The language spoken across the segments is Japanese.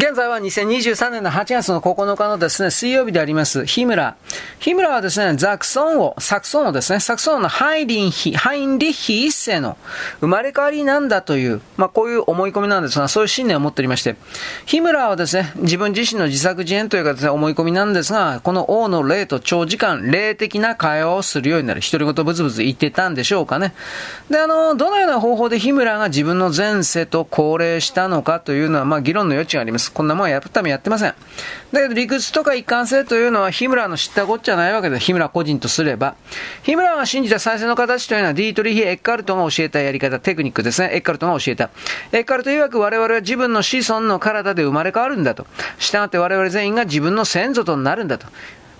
現在は2023年の8月の9日のですね、水曜日であります、ヒムラ。ヒムラはですね、ザクソン王、サクソン王ですね、サクソン王のハイリンヒ、ハインリッヒ一世の生まれ変わりなんだという、まあこういう思い込みなんですが、そういう信念を持っておりまして、ヒムラはですね、自分自身の自作自演というかですね、思い込みなんですが、この王の霊と長時間霊的な会話をするようになる。独り言ブツブツ言ってたんでしょうかね。で、あの、どのような方法でヒムラが自分の前世と高齢したのかというのは、まあ議論の余地があります。。こんなもんやるためやってません。だけど理屈とか一貫性というのは日村の知ったこっちゃないわけで、日村個人とすれば。日村が信じた再生の形というのはディートリヒ・エッカルトが教えたやり方、テクニックですね。エッカルトが教えた。エッカルト曰く我々は自分の子孫の体で生まれ変わるんだと。したがって我々全員が自分の先祖となるんだと。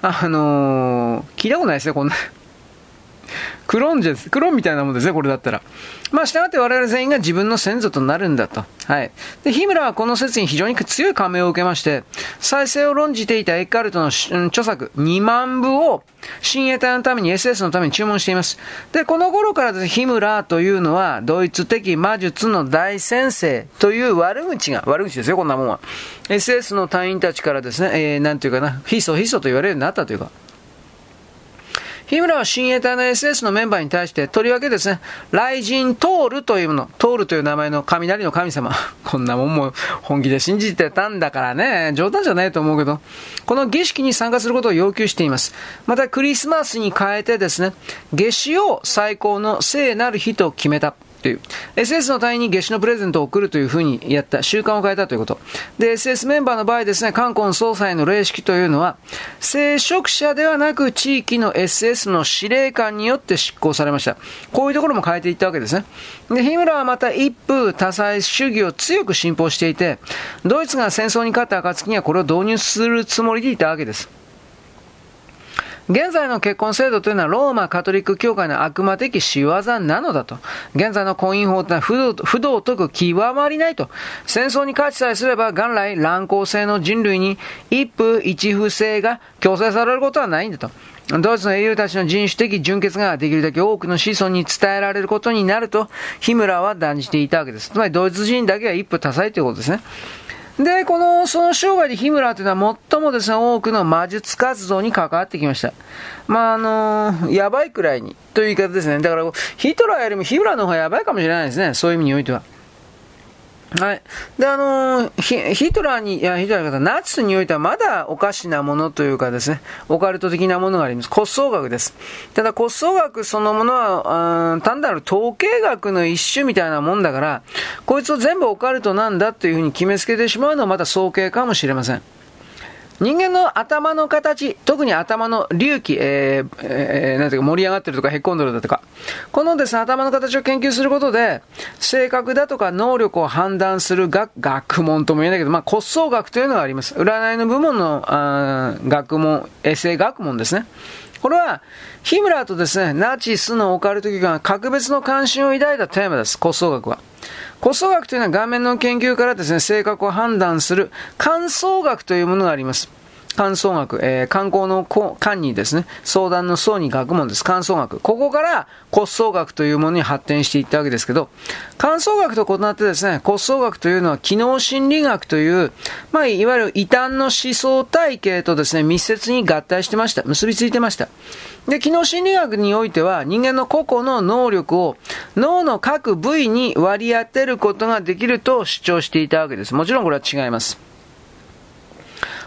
あのー、聞いたことないですよ、こんな。クローンじゃ、クローンみたいなもんですね、これだったら。まあ、したがって我々全員が自分の先祖となるんだと。はい。で、ヒムラはこの説に非常に強い感銘を受けまして、再生を論じていたエッカルトの著作2万部を親衛隊のために SS のために注文しています。で、この頃からです、ね、ヒムラというのは、ドイツ的魔術の大先生という悪口が、悪口ですよ、こんなもんは。SS の隊員たちからですね、えー、なんていうかな、ヒソヒソと言われるようになったというか、日村は親衛隊の SS のメンバーに対して、とりわけですね、雷神トールというもの、トールという名前の雷の神様。こんなもんも本気で信じてたんだからね、冗談じゃないと思うけど、この儀式に参加することを要求しています。またクリスマスに変えてですね、夏至を最高の聖なる日と決めた。という。SS の隊員に夏至のプレゼントを送るというふうにやった、習慣を変えたということ。で、SS メンバーの場合ですね、冠婚総裁の霊式というのは、聖職者ではなく地域の SS の司令官によって執行されました。こういうところも変えていったわけですね。で、ヒムラはまた一夫多妻主義を強く信奉していて、ドイツが戦争に勝った暁にはこれを導入するつもりでいたわけです。現在の結婚制度というのはローマカトリック教会の悪魔的仕業なのだと。現在の婚姻法というのは不道不道徳極まりないと。戦争に勝ちさえすれば元来乱行性の人類に一夫一夫制が強制されることはないんだと。ドイツの英雄たちの人種的純潔ができるだけ多くの子孫に伝えられることになると、ヒムラは断じていたわけです。つまりドイツ人だけは一夫多妻ということですね。で、この、その生涯で日村というのは最もですね、多くの魔術活動に関わってきました。まあ、あのやばいくらいに、という言い方ですね。だから、ヒトラーよりも日村の方がやばいかもしれないですね。そういう意味においては。はい。で、あのー、ヒトラーに、いや、ヒトラーの方、ナチスにおいてはまだおかしなものというかですね、オカルト的なものがあります。骨葬学です。ただ骨葬学そのものは、単なる統計学の一種みたいなもんだから、こいつを全部オカルトなんだというふうに決めつけてしまうのはまた早計かもしれません。人間の頭の形、特に頭の隆起、えー、えー、なんていうか盛り上がってるとかへっこんでるだとか、このですね、頭の形を研究することで、性格だとか能力を判断する学学問とも言えないけど、まあ骨相学というのがあります。占いの部門のあ学問、衛生学問ですね。これは、ヒムラーとですね、ナチスのオカルト機関が格別の関心を抱いたテーマです、骨相学は。骨相学というのは画面の研究からですね、性格を判断する感想学というものがあります。観相学、えー、観光の観にですね、相談の相に学問です。観相学。ここから骨相学というものに発展していったわけですけど、観相学と異なってですね、骨相学というのは機能心理学という、まあ、いわゆる異端の思想体系とですね、密接に合体してました。結びついてました。で、機能心理学においては、人間の個々の能力を脳の各部位に割り当てることができると主張していたわけです。もちろんこれは違います。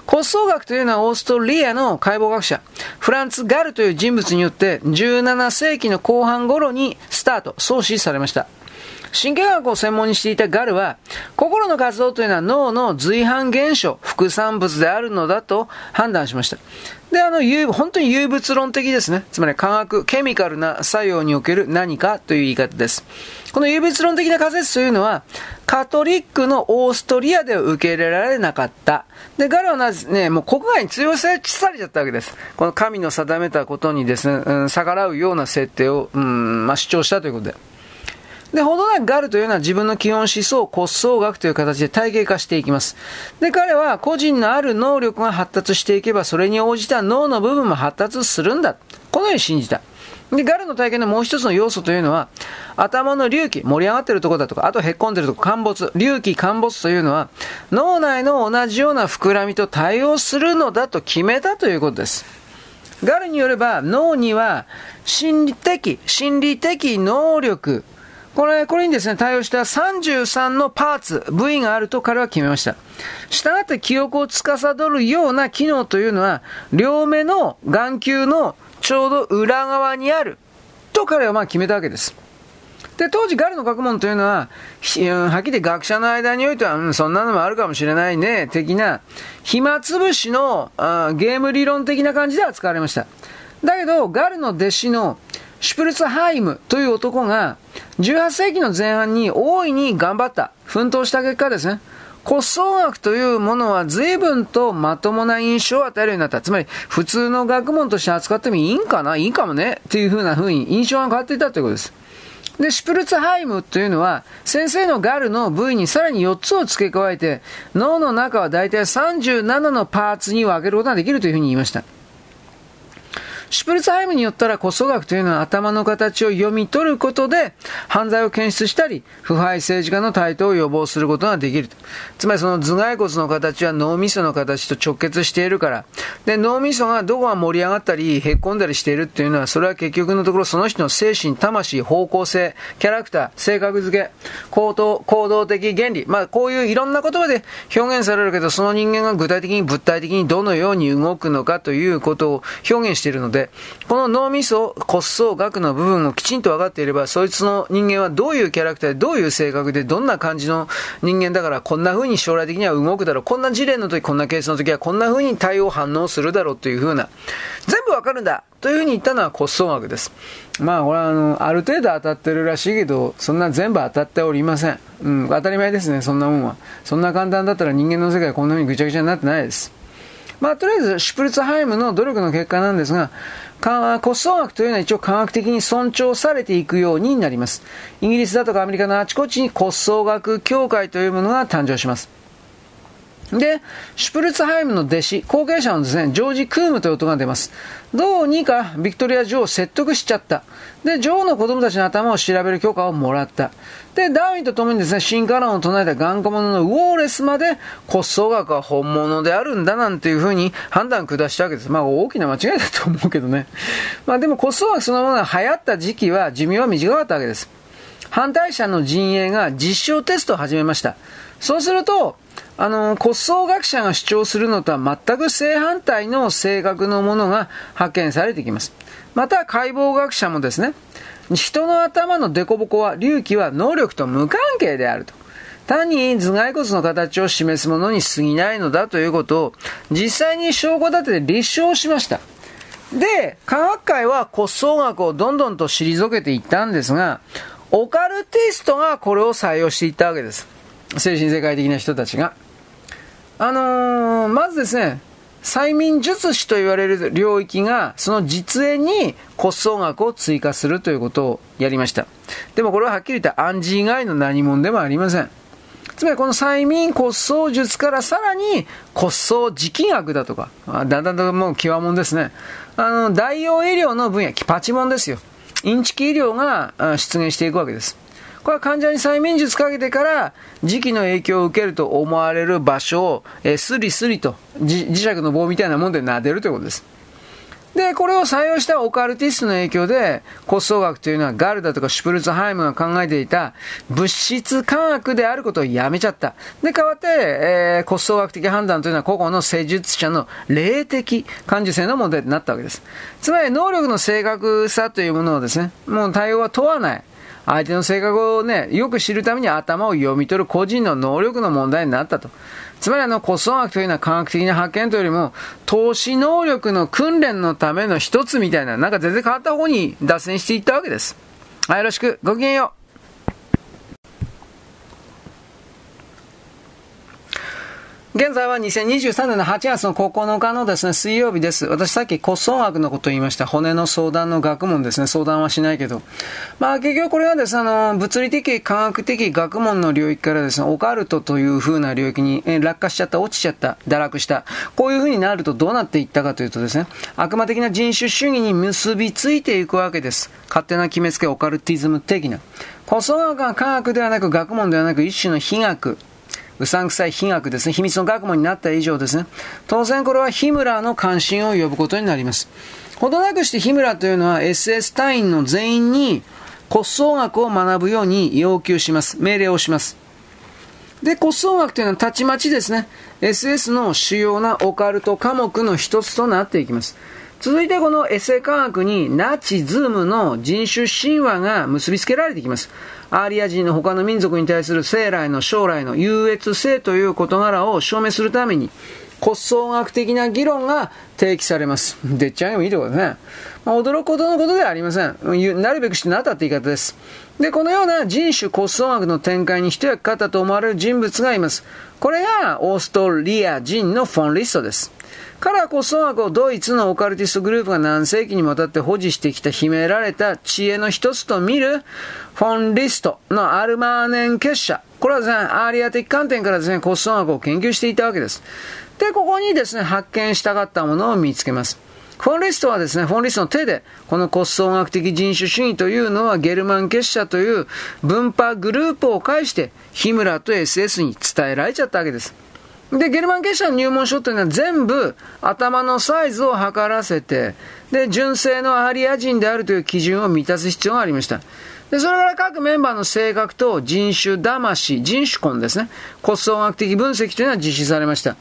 骨相学というのはオーストリアの解剖学者、フランツ・ガルという人物によって17世紀の後半頃にスタート、創始されました。神経学を専門にしていたガルは、心の活動というのは脳の随伴現象、副産物であるのだと判断しました。で、あの、本当に有物論的ですね。つまり化学、ケミカルな作用における何かという言い方です。この有物論的な仮説というのは、カトリックのオーストリアでは受け入れられなかった。で、ガルはなぜね、もう国外に通用されちゃったわけです。この神の定めたことにですね、うん、逆らうような設定を、うん、まあ、主張したということで。で、ほどなくガルというのは自分の基本思想、骨相学という形で体系化していきます。で、彼は個人のある能力が発達していけば、それに応じた脳の部分も発達するんだ。このように信じた。で、ガルの体験のもう一つの要素というのは、頭の隆起、盛り上がってるところだとか、あとへっこんでるとこ、陥没、隆起、陥没というのは、脳内の同じような膨らみと対応するのだと決めたということです。ガルによれば、脳には心理的、心理的能力、これ、これにですね、対応した33のパーツ、部位があると彼は決めました。したがって記憶を司るような機能というのは、両目の眼球のちょうど裏側にあると彼はまあ決めたわけです。で、当時ガルの学問というのは、はっきり学者の間においては、うん、そんなのもあるかもしれないね、的な、暇つぶしのあゲーム理論的な感じで扱われました。だけど、ガルの弟子のシュプルツハイムという男が、18世紀の前半に大いに頑張った、奮闘した結果ですね、骨葬学というものは随分とまともな印象を与えるようになった。つまり、普通の学問として扱ってもいいんかな？いいかもね？っていうふうな風に印象が変わっていたということです。で、シュプルツハイムというのは、先生のガルの部位にさらに4つを付け加えて、脳の中はだいたい37のパーツに分けることができるというふうに言いました。シュプルツハイムによったら、骨葬学というのは頭の形を読み取ることで、犯罪を検出したり、腐敗政治家の台頭を予防することができる。つまりその頭蓋骨の形は脳みその形と直結しているから、で、脳みそがどこが盛り上がったり、へっこんだりしているっていうのは、それは結局のところその人の精神、魂、方向性、キャラクター、性格付け、行動、行動的原理、まあこういういろんな言葉で表現されるけど、その人間が具体的に物体的にどのように動くのかということを表現しているので、この脳みそ、骨葬学の部分をきちんと分かっていれば、そいつの人間はどういうキャラクターで、どういう性格で、どんな感じの人間だから、こんな風に将来的には動くだろう。こんな事例の時、こんなケースの時は、こんな風に対応反応するだろうという風な、全部わかるんだという風に言ったのは骨葬学です。まあ、これはあの、ある程度当たってるらしいけど、そんな全部当たっておりません。うん、当たり前ですね、そんなもんは。そんな簡単だったら人間の世界こんな風にぐちゃぐちゃになってないです。まあ、とりあえず、シュプルツハイムの努力の結果なんですが、骨葬学というのは一応科学的に尊重されていくようになります。イギリスだとかアメリカのあちこちに骨葬学協会というものが誕生します。で、シュプルツハイムの弟子、後継者のですね、ジョージ・クームという音が出ます。どうにかビクトリア女王を説得しちゃった。で、女王の子供たちの頭を調べる許可をもらった。で、ダーウィンと共にですね、進化論を唱えた頑固者のウォーレスまで骨葬学は本物であるんだなんていうふうに判断下したわけです。まあ大きな間違いだと思うけどね。まあでも骨葬学そのものが流行った時期は寿命は短かったわけです。反対者の陣営が実証テストを始めました。そうすると、あの、骨葬学者が主張するのとは全く正反対の性格のものが発見されてきます。また、解剖学者もですね、人の頭の凸凹は、隆起は能力と無関係であると。単に頭蓋骨の形を示すものに過ぎないのだということを、実際に証拠立てて立証しました。で、科学界は骨葬学をどんどんと退けていったんですが、オカルティストがこれを採用していったわけです。精神世界的な人たちが。あのー、まずですね、催眠術師と言われる領域が、その実演に骨葬学を追加するということをやりました。でもこれははっきり言って暗示以外の何者でもありません。つまりこの催眠骨葬術からさらに骨葬磁気学だとか、だんだんともう極物ですね。あの、代用医療の分野、パチモンですよ。インチキ医療が出現していくわけです。これは患者に催眠術かけてから時期の影響を受けると思われる場所を、えー、スリスリと磁石の棒みたいなもんで撫でるということです。で、これを採用したオカルティストの影響で、骨葬学というのはガルダとかシュプルツハイムが考えていた物質科学であることをやめちゃった。で、代わって、えー、骨葬学的判断というのは個々の施術者の霊的感受性の問題になったわけです。つまり、能力の正確さというものをですね、もう対応は問わない。相手の性格をね、よく知るために頭を読み取る個人の能力の問題になったと。つまりあの個数学というのは科学的な発見というよりも、投資能力の訓練のための一つみたいな、なんか全然変わった方に脱線していったわけです。はい、よろしく。ごきげんよう。現在は2023年の8月の9日のですね、水曜日です。私さっき骨葬学のことを言いました。骨の相談の学問ですね。相談はしないけど。まあ結局これはですね、あの、物理的、科学的学問の領域からですね、オカルトという風な領域に落下しちゃった、落ちちゃった、堕落した。こういう風になるとどうなっていったかというとですね、悪魔的な人種主義に結びついていくわけです。勝手な決めつけ、オカルティズム的な。骨葬学は科学ではなく学問ではなく一種の非学。うさんくさい秘学ですね、秘密の学問になった以上ですね、当然これはヒムラーの関心を呼ぶことになります。ほどなくしてヒムラーというのは SS 隊員の全員に骨葬学を学ぶように要求します。命令をします。で、骨葬学というのはたちまちですね、SS の主要なオカルト科目の一つとなっていきます。続いてこのエッセイ科学にナチズムの人種神話が結びつけられていきます。アーリア人の他の民族に対する生来の将来の優越性という事柄を証明するために、骨葬学的な議論が提起されます。でっちゃんもいいところですね。まあ、驚くほどのことではありません。なるべくしてなったって言い方です。で、このような人種骨葬学の展開に一役買ったと思われる人物がいます。これがオーストリア人のフォン・リストです。彼は骨葬学をドイツのオカルティストグループが何世紀にもわたって保持してきた秘められた知恵の一つと見るフォン・リストのアルマーネン結社。これはですね、アーリア的観点からですね、骨葬学を研究していたわけです。で、ここにですね、発見したかったものを見つけます。フォンリストはですね、フォンリストの手で、この骨葬学的人種主義というのはゲルマン結社という分派グループを介して、ヒムラと SS に伝えられちゃったわけです。で、ゲルマン結社の入門書というのは全部頭のサイズを測らせて、で、純正のアリア人であるという基準を満たす必要がありました。で、それから各メンバーの性格と人種魂、人種根ですね、骨葬学的分析というのは実施されました。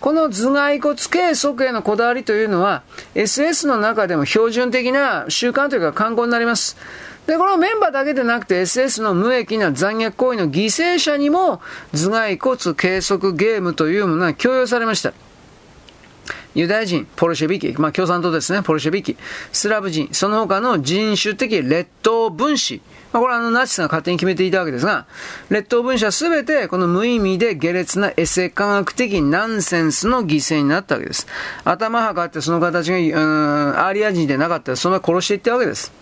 この頭蓋骨計測へのこだわりというのは、SS の中でも標準的な習慣というか観光になります。で、このメンバーだけでなくて SS の無益な残虐行為の犠牲者にも頭蓋骨計測ゲームというものが供与されました。ユダヤ人、ポルシェビキ、まあ共産党ですね、ポルシェビキ、スラブ人、その他の人種的劣等分子、まあ、これはあのナチスが勝手に決めていたわけですが、劣等分子はすべてこの無意味で下劣なエセ科学的ナンセンスの犠牲になったわけです。頭はかってその形が、うん、アーリア人でなかったらそのまま殺していったわけです。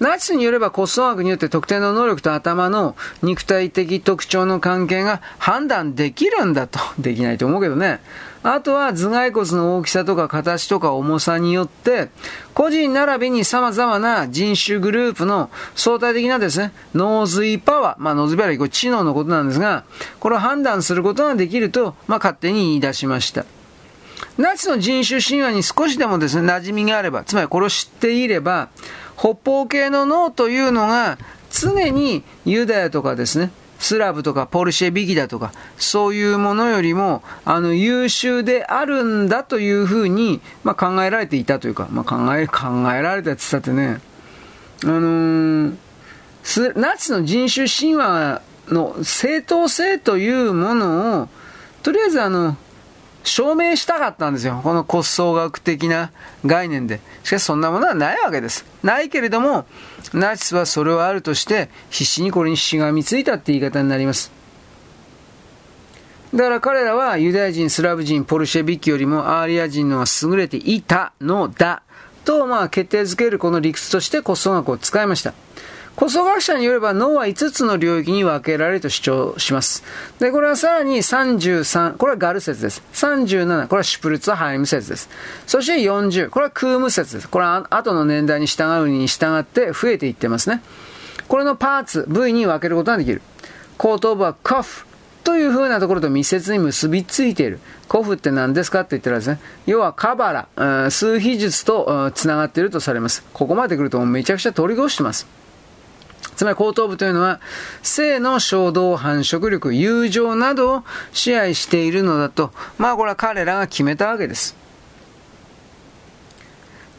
ナチスによれば骨葬学によって特定の能力と頭の肉体的特徴の関係が判断できるんだと。できないと思うけどね。あとは頭蓋骨の大きさとか形とか重さによって、個人並びに様々な人種グループの相対的なですね、脳髄パワー、まあ脳髄パワーはこれ知能のことなんですが、これを判断することができると、まあ勝手に言い出しました。ナチスの人種神話に少しでもですね、馴染みがあれば、つまりこれを知っていれば、北方系の脳というのが常にユダヤとかですね、スラブとかポルシェビキだとか、そういうものよりも、あの、優秀であるんだというふうに、まあ、考えられていたというか、まあ、考え、考えられたって言ったってね、あのー、ナチの人種神話の正当性というものを、とりあえずあの、証明したかったんですよ。この骨葬学的な概念で。しかしそんなものはないわけです。ないけれども、ナチスはそれをあるとして、必死にこれにしがみついたって言い方になります。だから彼らはユダヤ人、スラブ人、ポルシェビキよりもアーリア人のは優れていたのだ。と、まあ、決定づけるこの理屈として骨葬学を使いました。骨葬学者によれば脳は5つの領域に分けられると主張します。で、これはさらに33、これはガル説です。37、これはシュプルツハイム説です。そして40、これはクーム説です。これは後の年代に従うに従って増えていってますね。これのパーツ、部位に分けることができる。後頭部はカフという風なところと密接に結びついている。コフって何ですかって言ったらですね、要はカバラ、数秘術と繋がっているとされます。ここまで来るとめちゃくちゃ通り越してます。つまり後頭部というのは、性の衝動、繁殖力、友情などを支配しているのだと、まあこれは彼らが決めたわけです。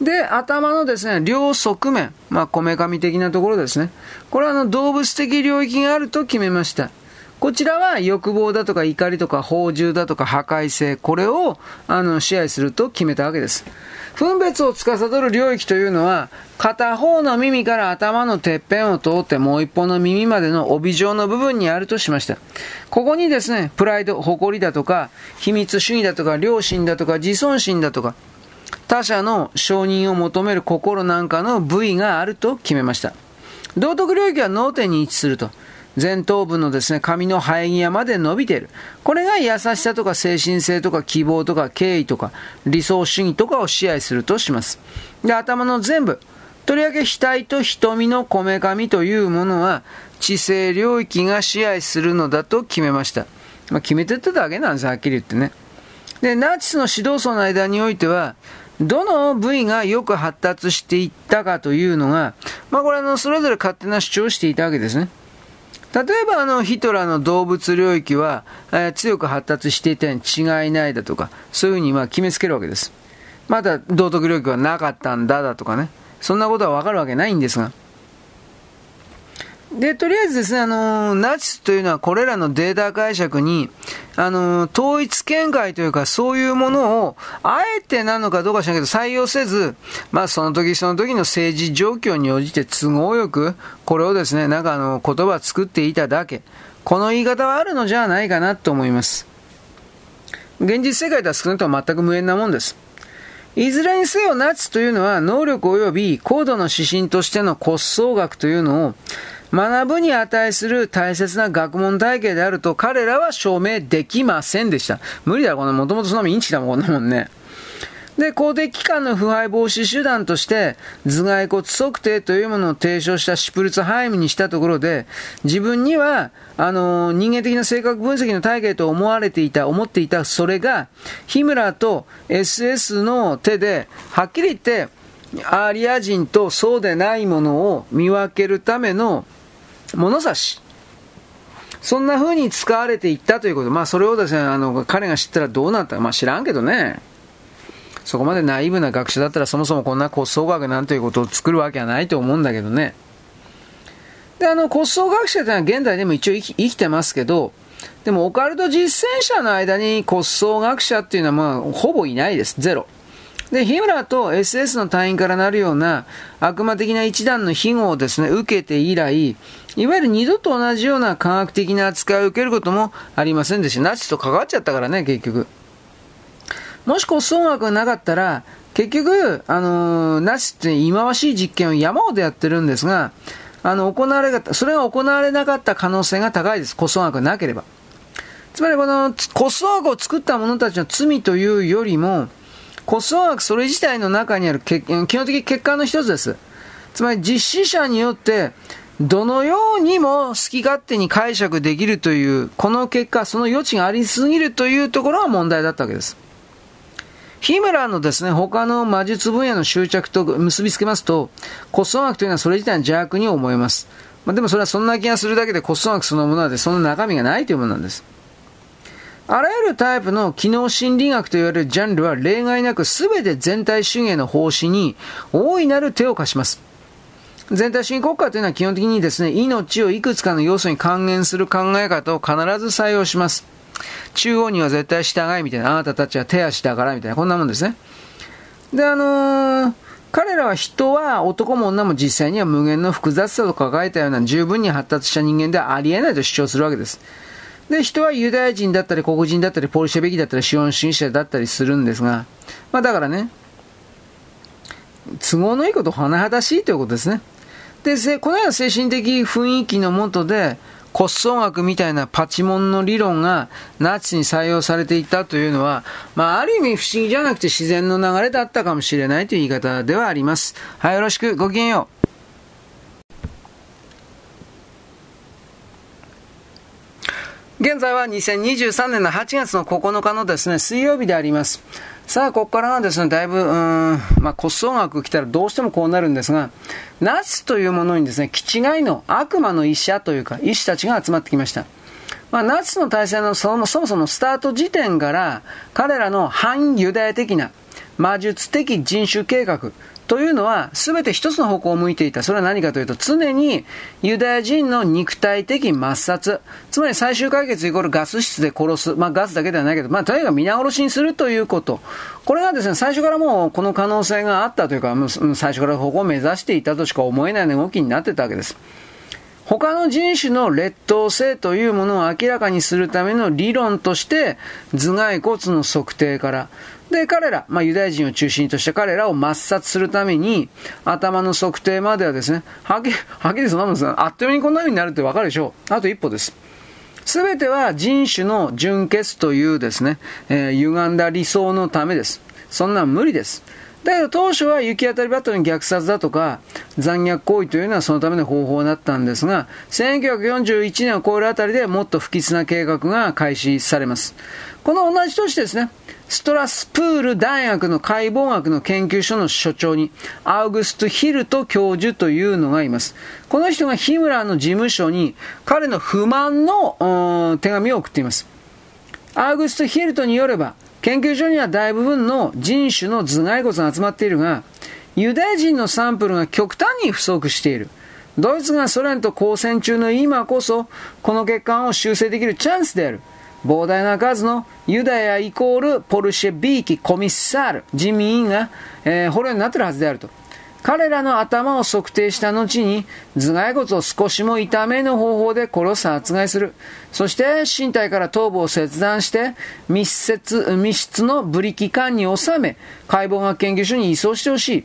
で、頭のですね、両側面、まあ、こめかみ的なところですね。これはあの動物的領域があると決めました。こちらは欲望だとか怒りとか放獣だとか破壊性、これをあの支配すると決めたわけです。分別を司る領域というのは、片方の耳から頭のてっぺんを通ってもう一方の耳までの帯状の部分にあるとしました。ここにですね、プライド、誇りだとか、秘密主義だとか、良心だとか、自尊心だとか、他者の承認を求める心なんかの部位があると決めました。道徳領域は脳天に位置すると。前頭部のですね、髪の生え際まで伸びている。これが優しさとか精神性とか希望とか敬意とか理想主義とかを支配するとします。で、頭の全部。とりわけ額と瞳のこめかみというものは知性領域が支配するのだと決めました。まあ、決めてただけなんです、はっきり言ってね。で、ナチスの指導層の間においては、どの部位がよく発達していったかというのが、まあこれあの、それぞれ勝手な主張をしていたわけですね。例えばあの、ヒトラーの動物領域は、えー、強く発達していたに違いないだとか、そういうふうにま決めつけるわけです。まだ道徳領域はなかったんだだとかね。そんなことはわかるわけないんですが。で、とりあえずですね、あの、ナチスというのはこれらのデータ解釈に、あの、統一見解というか、そういうものを、あえてなのかどうか知らんけど、採用せず、まあ、その時その時の政治状況に応じて都合よく、これをですね、なんかあの、言葉作っていただけ。この言い方はあるのじゃないかなと思います。現実世界とは少なくとも全く無縁なもんです。いずれにせよナチスというのは能力及び高度の指針としての骨相学というのを学ぶに値する大切な学問体系であると彼らは証明できませんでした。無理だ、このもともとそのインチだもん、こんなもんね。で、公的機関の腐敗防止手段として、頭蓋骨測定というものを提唱したシュプルツハイムにしたところで、自分には、あの、人間的な性格分析の体系と思われていた、思っていた、それが、ヒムラーと SS の手で、はっきり言って、アーリア人とそうでないものを見分けるための物差し。そんな風に使われていったということ。まあそれをですね、あの、彼が知ったらどうなったか、まあ知らんけどね。そこまでナイーブな学者だったらそもそもこんな骨相学なんていうことを作るわけはないと思うんだけどね。で、あの、骨相学者というのは現代でも一応生きてますけど、でもオカルト実践者の間に骨相学者っていうのはまあほぼいないです。ゼロ。で、日村と SS の隊員からなるような悪魔的な一団の庇護をですね、受けて以来、いわゆる二度と同じような科学的な扱いを受けることもありませんでした。ナチスと関わっちゃったからね、結局。もし骨相学がなかったら、結局、あのー、ナチスって忌まわしい実験を山ほどやってるんですが、あの、行われが、それが行われなかった可能性が高いです。骨相学がなければ。つまりこの骨相学を作った者たちの罪というよりも、骨相学それ自体の中にある基本的欠陥の一つです。つまり実施者によって、どのようにも好き勝手に解釈できるという、この結果、その余地がありすぎるというところが問題だったわけです。ヒムラーのですね、他の魔術分野の執着と結びつけますと、骨相学というのはそれ自体の邪悪に思えます。まあ、でもそれはそんな気がするだけで骨相学そのものはでその中身がないというものなんです。あらゆるタイプの機能心理学といわれるジャンルは例外なく全て全体主義への方針に大いなる手を貸します。全体主義国家というのは基本的にですね、命をいくつかの要素に還元する考え方を必ず採用します。中央には絶対従いみたいな、あなたたちは手足だからみたいな、こんなもんですね。で、あのー、彼らは人は男も女も実際には無限の複雑さと抱えたような十分に発達した人間ではありえないと主張するわけです。で、人はユダヤ人だったり、黒人だったり、ポルシェベキだったり、資本主義者だったりするんですが、まあだからね、都合のいいこと甚だしいということですね。で、このような精神的雰囲気のもとで、骨相学みたいなパチモンの理論がナチスに採用されていたというのは、まあ、ある意味不思議じゃなくて自然の流れだったかもしれないという言い方ではあります。はい、よろしく。ごきげんよう。現在は2023年の8月の9日のですね、水曜日であります。さあ、ここからはですね、だいぶ、うん、まあ、骨相学来たらどうしてもこうなるんですが、ナチスというものにですね、気違いの悪魔の医者というか、医師たちが集まってきました。まあ、ナチスの体制のそもそもそもスタート時点から、彼らの反ユダヤ的な魔術的人種計画というのは、すべて一つの方向を向いていた。それは何かというと、常にユダヤ人の肉体的抹殺。つまり最終解決イコールガス室で殺す。まあガスだけではないけど、まあとにかく皆殺しにするということ。これがですね、最初からもうこの可能性があったというか、もう最初から方向を目指していたとしか思えない動きになってたわけです。他の人種の劣等性というものを明らかにするための理論として、頭蓋骨の測定から、で、彼ら、まあ、ユダヤ人を中心とした彼らを抹殺するために、頭の測定まではですね、はっきり、はっきりそんなもんですあっという間にこんな風になるってわかるでしょう。あと一歩です。すべては人種の純潔というですね、えー、歪んだ理想のためです。そんな無理です。だけど当初は行き当たりばったりに虐殺だとか残虐行為というのはそのための方法だったんですが、1941年を超えるあたりでもっと不吉な計画が開始されます。この同じ年ですね、ストラスプール大学の解剖学の研究所の所長に、アウグスト・ヒルト教授というのがいます。この人がヒムラーの事務所に彼の不満の手紙を送っています。アウグスト・ヒルトによれば、研究所には大部分の人種の頭蓋骨が集まっているが、ユダヤ人のサンプルが極端に不足している。ドイツがソ連と交戦中の今こそ、この欠陥を修正できるチャンスである。膨大な数のユダヤイコールポルシェビーキコミッサール、人民員が、えー、捕虜になっているはずであると。彼らの頭を測定した後に頭蓋骨を少しも痛めぬ方法で殺す殺害する。そして身体から頭部を切断して密接、密室のブリキ管に収め解剖学研究所に移送してほしい。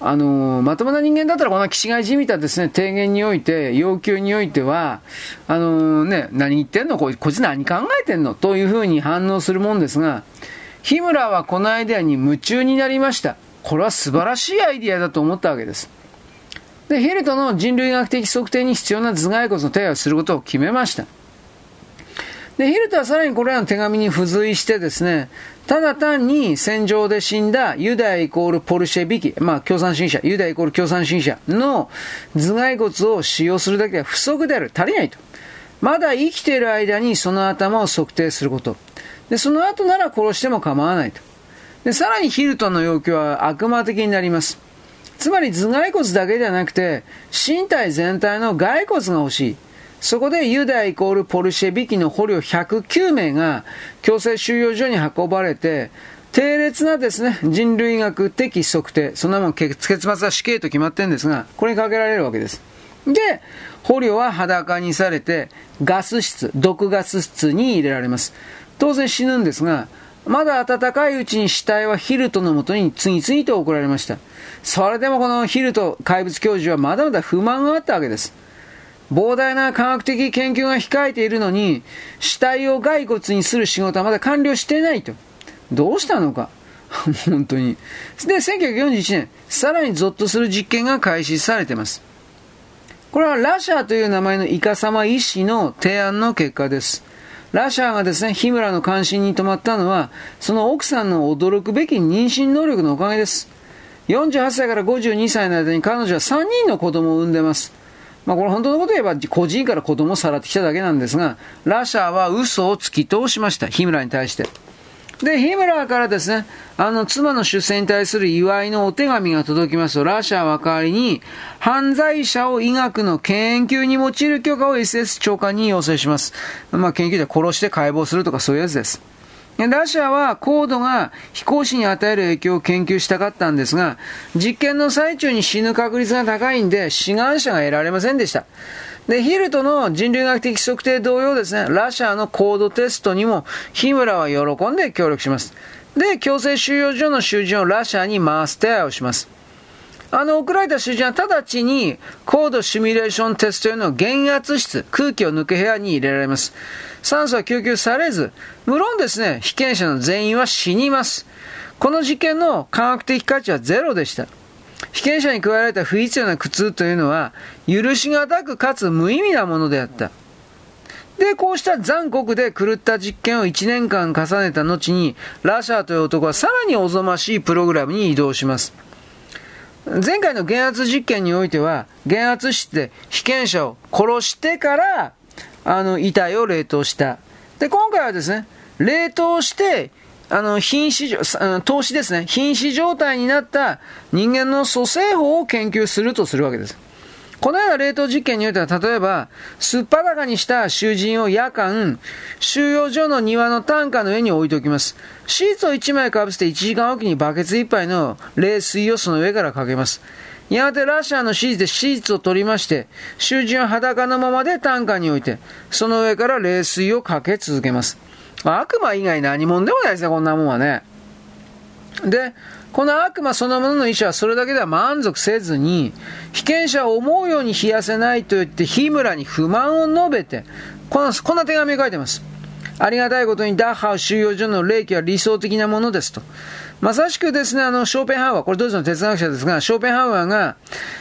あのー、まともな人間だったらこんな気違いじみたですね、提言において、要求においては、あのー、ね、何言ってんの？こいつ何考えてんの？というふうに反応するもんですが、日村はこのアイデアに夢中になりました。これは素晴らしいアイディアだと思ったわけです。で、ヘルトの人類学的測定に必要な頭蓋骨の手配をすることを決めました。で、ヒルトはさらにこれらの手紙に付随してですね、ただ単に戦場で死んだユダヤイコールポルシェビキ、まあ共産主義者、ユダヤイコール共産主義者の頭蓋骨を使用するだけは不足である、足りないと。まだ生きている間にその頭を測定すること。で、その後なら殺しても構わないと。で、さらにヒルトンの要求は悪魔的になります。つまり頭蓋骨だけではなくて、身体全体の骸骨が欲しい。そこでユダイコールポルシェビキの捕虜109名が強制収容所に運ばれて、低劣なですね、人類学的測定、そんなもん結末は死刑と決まってるんですが、これにかけられるわけです。で、捕虜は裸にされて、ガス室、毒ガス室に入れられます。当然死ぬんですが、まだ暖かいうちに死体はヒルトのもとに次々と送られました。それでもこのヒルト怪物教授はまだまだ不満があったわけです。膨大な科学的研究が控えているのに、死体を骸骨にする仕事はまだ完了してないと。どうしたのか？本当に。で、1941年、さらにゾッとする実験が開始されています。これはラシャーという名前のイカ様医師の提案の結果です。ラシャーがですね、日村の関心に止まったのは、その奥さんの驚くべき妊娠能力のおかげです。48歳から52歳の間に彼女は3人の子供を産んでます。まあこれ本当のこと言えば個人から子供をさらってきただけなんですが、ラシャーは嘘を突き通しました。日村に対して。で、ヒムラーからですね、あの、妻の出世に対する祝いのお手紙が届きますと、ラシャーは代わりに、犯罪者を医学の研究に用いる許可を SS 長官に要請します。まあ、研究で殺して解剖するとかそういうやつです。ラシャは高度が飛行士に与える影響を研究したかったんですが、実験の最中に死ぬ確率が高いんで、志願者が得られませんでした。で、ヒルトの人類学的測定同様ですね、ラシャーのコードテストにも、日村は喜んで協力します。で、強制収容所の囚人をラシャーに回す手配をします。あの、送られた囚人は直ちに高度シミュレーションテスト用の減圧室、空気を抜く部屋に入れられます。酸素は供給されず、無論ですね、被験者の全員は死にます。この実験の科学的価値はゼロでした。被験者に加えられた不必要な苦痛というのは、許しがたくかつ無意味なものであった。で、こうした残酷で狂った実験を1年間重ねた後に、ラシャーという男はさらにおぞましいプログラムに移動します。前回の減圧実験においては、減圧室で被験者を殺してから、あの、遺体を冷凍した。で、今回はですね、冷凍して、あの、瀕死、投資ですね。瀕死状態になった人間の蘇生法を研究するとするわけです。このような冷凍実験においては、例えば、すっぱだかにした囚人を夜間、収容所の庭の担架の上に置いておきます。シーツを1枚かぶせて1時間おきにバケツ1杯の冷水をその上からかけます。やがてラッシャーの指示でシーツを取りまして、囚人は裸のままで担架に置いて、その上から冷水をかけ続けます。悪魔以外何者でもないですね、こんなもんはね。で、この悪魔そのものの意志はそれだけでは満足せずに、被験者を思うように冷やせないと言って、日村に不満を述べて、このこんな手紙を書いてます。ありがたいことにダッハウ収容所の霊気は理想的なものですと。まさしくですね、あの、ショーペンハウアー、これドイツの哲学者ですが、ショーペンハウアーが、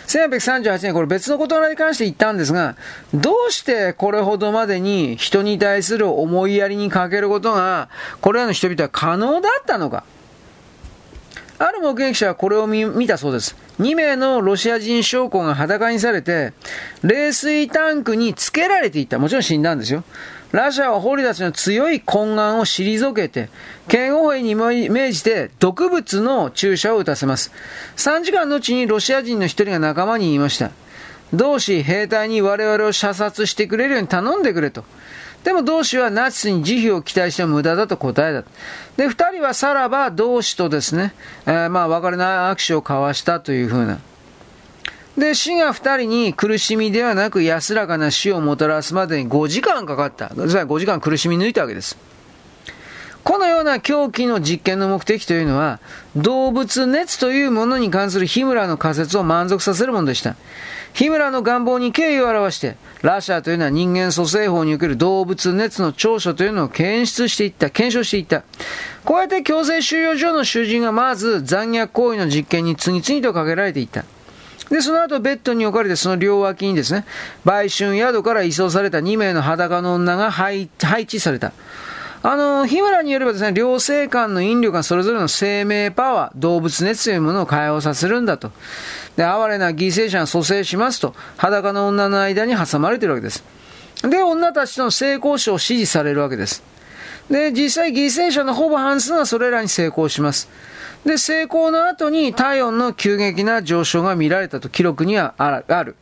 1838年、これ別の事柄に関して言ったんですが、どうしてこれほどまでに人に対する思いやりに欠けることが、これらの人々は可能だったのか。ある目撃者はこれを見たそうです。2名のロシア人将校が裸にされて、冷水タンクにつけられていた。もちろん死んだんですよ。ラシャはホリたちの強い懇願を退けて、警護兵に命じて毒物の注射を打たせます。3時間のうちにロシア人の一人が仲間に言いました。同志、兵隊に我々を射殺してくれるように頼んでくれと。でも同志はナチスに慈悲を期待しても無駄だと答えた。で、二人はさらば同志とですね、えー、まあ別れない握手を交わしたというふうな。で、死が二人に苦しみではなく安らかな死をもたらすまでに5時間かかった。5時間苦しみ抜いたわけです。このような狂気の実験の目的というのは、動物熱というものに関する日村の仮説を満足させるものでした。日村の願望に敬意を表して、ラシャーというのは人間蘇生法における動物熱の長所というのを検出していった、検証していった。こうやって強制収容所の囚人がまず残虐行為の実験に次々とかけられていった。で、その後ベッドに置かれてその両脇にですね、売春宿から移送された2名の裸の女が配置された。あの、日村によればですね、両性間の引力がそれぞれの生命パワー、動物熱というものを解放させるんだと。で、哀れな犠牲者が蘇生しますと、裸の女の間に挟まれているわけです。で、女たちとの性交渉を指示されるわけです。で、実際犠牲者のほぼ半数がそれらに成功します。で、成功の後に体温の急激な上昇が見られたと記録にはある。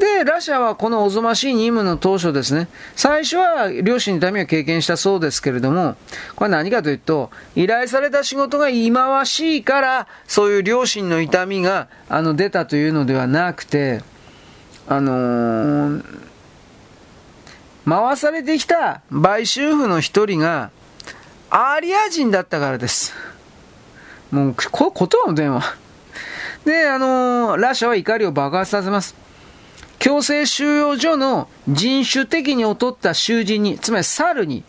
で、ラシアはこのおぞましい任務の当初ですね、最初は両親の痛みを経験したそうですけれども、これ何かというと、依頼された仕事が忌まわしいから、そういう両親の痛みがあの出たというのではなくて、あのー、回されてきた売春婦の一人が、アーリア人だったからです。もう、こ言葉の電話。で、あのー、ラシャは怒りを爆発させます。強制収容所の人種的に劣った囚人に、つまり猿に、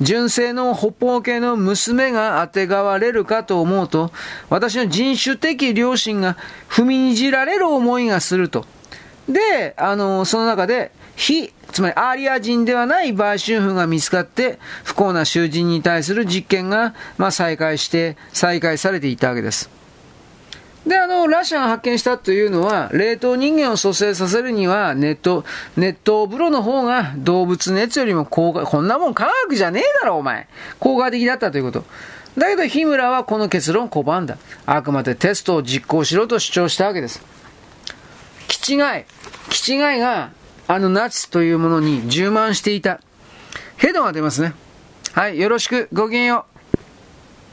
純正の北方系の娘があてがわれるかと思うと、私の人種的良心が踏みにじられる思いがすると。で、あの、その中で、非、つまりアーリア人ではない売春婦が見つかって、不幸な囚人に対する実験が、まあ、再開して、再開されていたわけです。で、あの、ラシャが発見したというのは、冷凍人間を蘇生させるには、熱湯、熱湯風呂の方が動物熱よりも効果、こんなもん科学じゃねえだろ、お前。効果的だったということ。だけど、日村はこの結論拒んだ。あくまでテストを実行しろと主張したわけです。気違い、気違いが、あのナチスというものに充満していた。ヘドが出ますね。はい、よろしく、ごきげんよう。